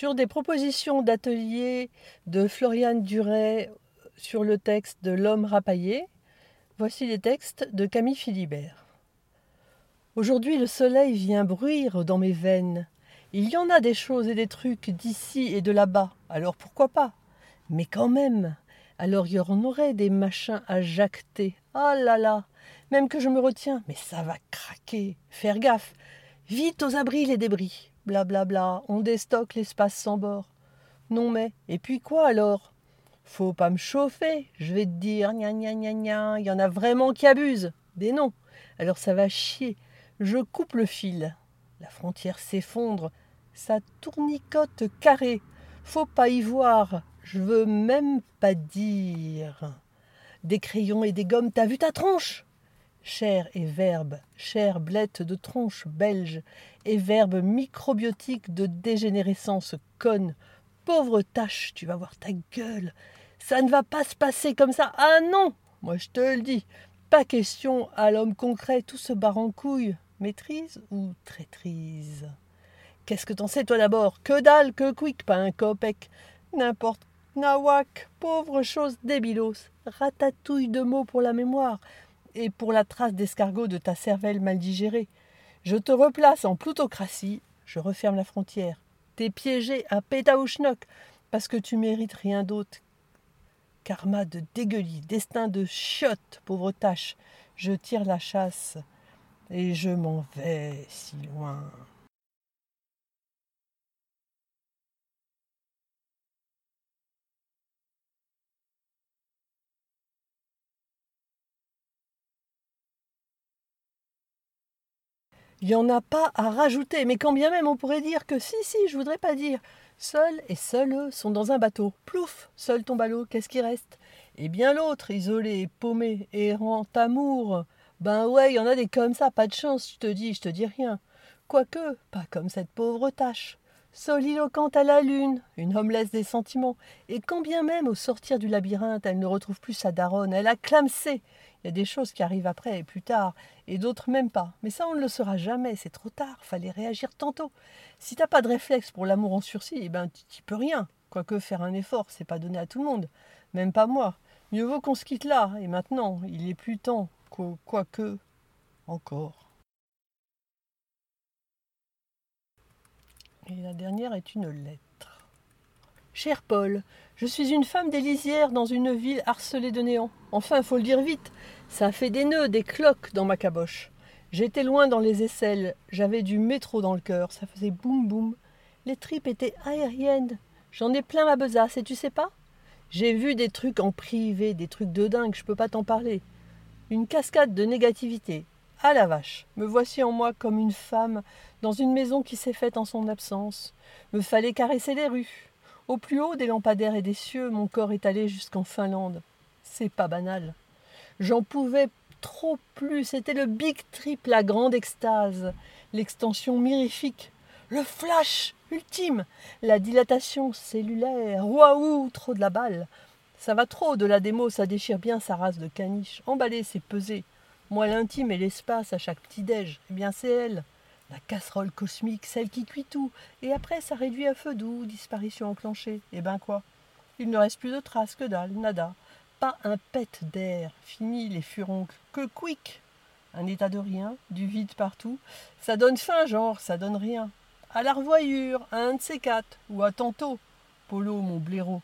Sur des propositions d'atelier de Floriane Duret sur le texte de L'homme rapaillé, voici les textes de Camille Philibert. Aujourd'hui le soleil vient bruire dans mes veines. Il y en a des choses et des trucs d'ici et de là-bas, alors pourquoi pas? Mais quand même, alors il y en aurait des machins à jacter. Ah là là Même que je me retiens, mais ça va craquer. Faire gaffe. Vite aux abris les débris. Blablabla, bla bla. on déstocke l'espace sans bord. Non mais, et puis quoi alors? Faut pas me chauffer, je vais te dire, gna gna gna gna, il y en a vraiment qui abusent. Des noms. Alors ça va chier. Je coupe le fil. La frontière s'effondre. Ça tournicote carré. Faut pas y voir. Je veux même pas dire. Des crayons et des gommes, t'as vu ta tronche? Chair et verbe, chair blette de tronche belge, et verbe microbiotique de dégénérescence conne. Pauvre tâche, tu vas voir ta gueule. Ça ne va pas se passer comme ça. Ah non Moi je te le dis. Pas question à l'homme concret, tout se barre en couille. Maîtrise ou traîtrise? Qu'est-ce que t'en sais, toi d'abord? Que dalle, que quick, pas un copec. N'importe. Nawak, pauvre chose débilos. Ratatouille de mots pour la mémoire et pour la trace d'escargot de ta cervelle mal digérée. Je te replace en plutocratie, je referme la frontière. T'es piégé à pétaouchnok, parce que tu mérites rien d'autre. Karma de dégueulis, destin de chiotte, pauvre tâche. Je tire la chasse et je m'en vais si loin. Il n'y en a pas à rajouter, mais quand bien même on pourrait dire que si, si, je voudrais pas dire. Seuls et seuls eux sont dans un bateau. Plouf, seul tombe à l'eau, qu'est-ce qui reste? Et bien l'autre, isolé, paumé, errant amour, ben ouais, il y en a des comme ça, pas de chance, je te dis, je te dis rien. Quoique, pas comme cette pauvre tâche. Soliloquente à la lune, une homelesse des sentiments, et quand bien même au sortir du labyrinthe elle ne retrouve plus sa daronne, elle a clamsé. Il y a des choses qui arrivent après et plus tard, et d'autres même pas. Mais ça on ne le saura jamais, c'est trop tard, fallait réagir tantôt. Si t'as pas de réflexe pour l'amour en sursis, eh ben tu peux rien. Quoique faire un effort, c'est pas donné à tout le monde, même pas moi. Mieux vaut qu'on se quitte là, et maintenant, il est plus temps quoique encore. Et la dernière est une lettre. Cher Paul, je suis une femme des lisières dans une ville harcelée de néant. Enfin, faut le dire vite, ça fait des nœuds, des cloques dans ma caboche. J'étais loin dans les aisselles, j'avais du métro dans le cœur, ça faisait boum boum. Les tripes étaient aériennes. J'en ai plein ma besace, et tu sais pas? J'ai vu des trucs en privé, des trucs de dingue, je peux pas t'en parler. Une cascade de négativité. À la vache, me voici en moi comme une femme dans une maison qui s'est faite en son absence. Me fallait caresser les rues. Au plus haut des lampadaires et des cieux, mon corps est allé jusqu'en Finlande. C'est pas banal. J'en pouvais trop plus. C'était le big trip, la grande extase, l'extension mirifique, le flash ultime, la dilatation cellulaire. Waouh, trop de la balle. Ça va trop de la démo, ça déchire bien sa race de caniche. Emballer, c'est peser. Moi, l'intime et l'espace à chaque petit-déj, eh bien, c'est elle. La casserole cosmique, celle qui cuit tout. Et après, ça réduit à feu doux, disparition enclenchée. Eh ben quoi? Il ne reste plus de traces, que dalle, nada. Pas un pet d'air. Fini les furoncles. Que quick Un état de rien, du vide partout. Ça donne faim, genre, ça donne rien. À la revoyure, à un de ces quatre, ou à tantôt. Polo, mon blaireau.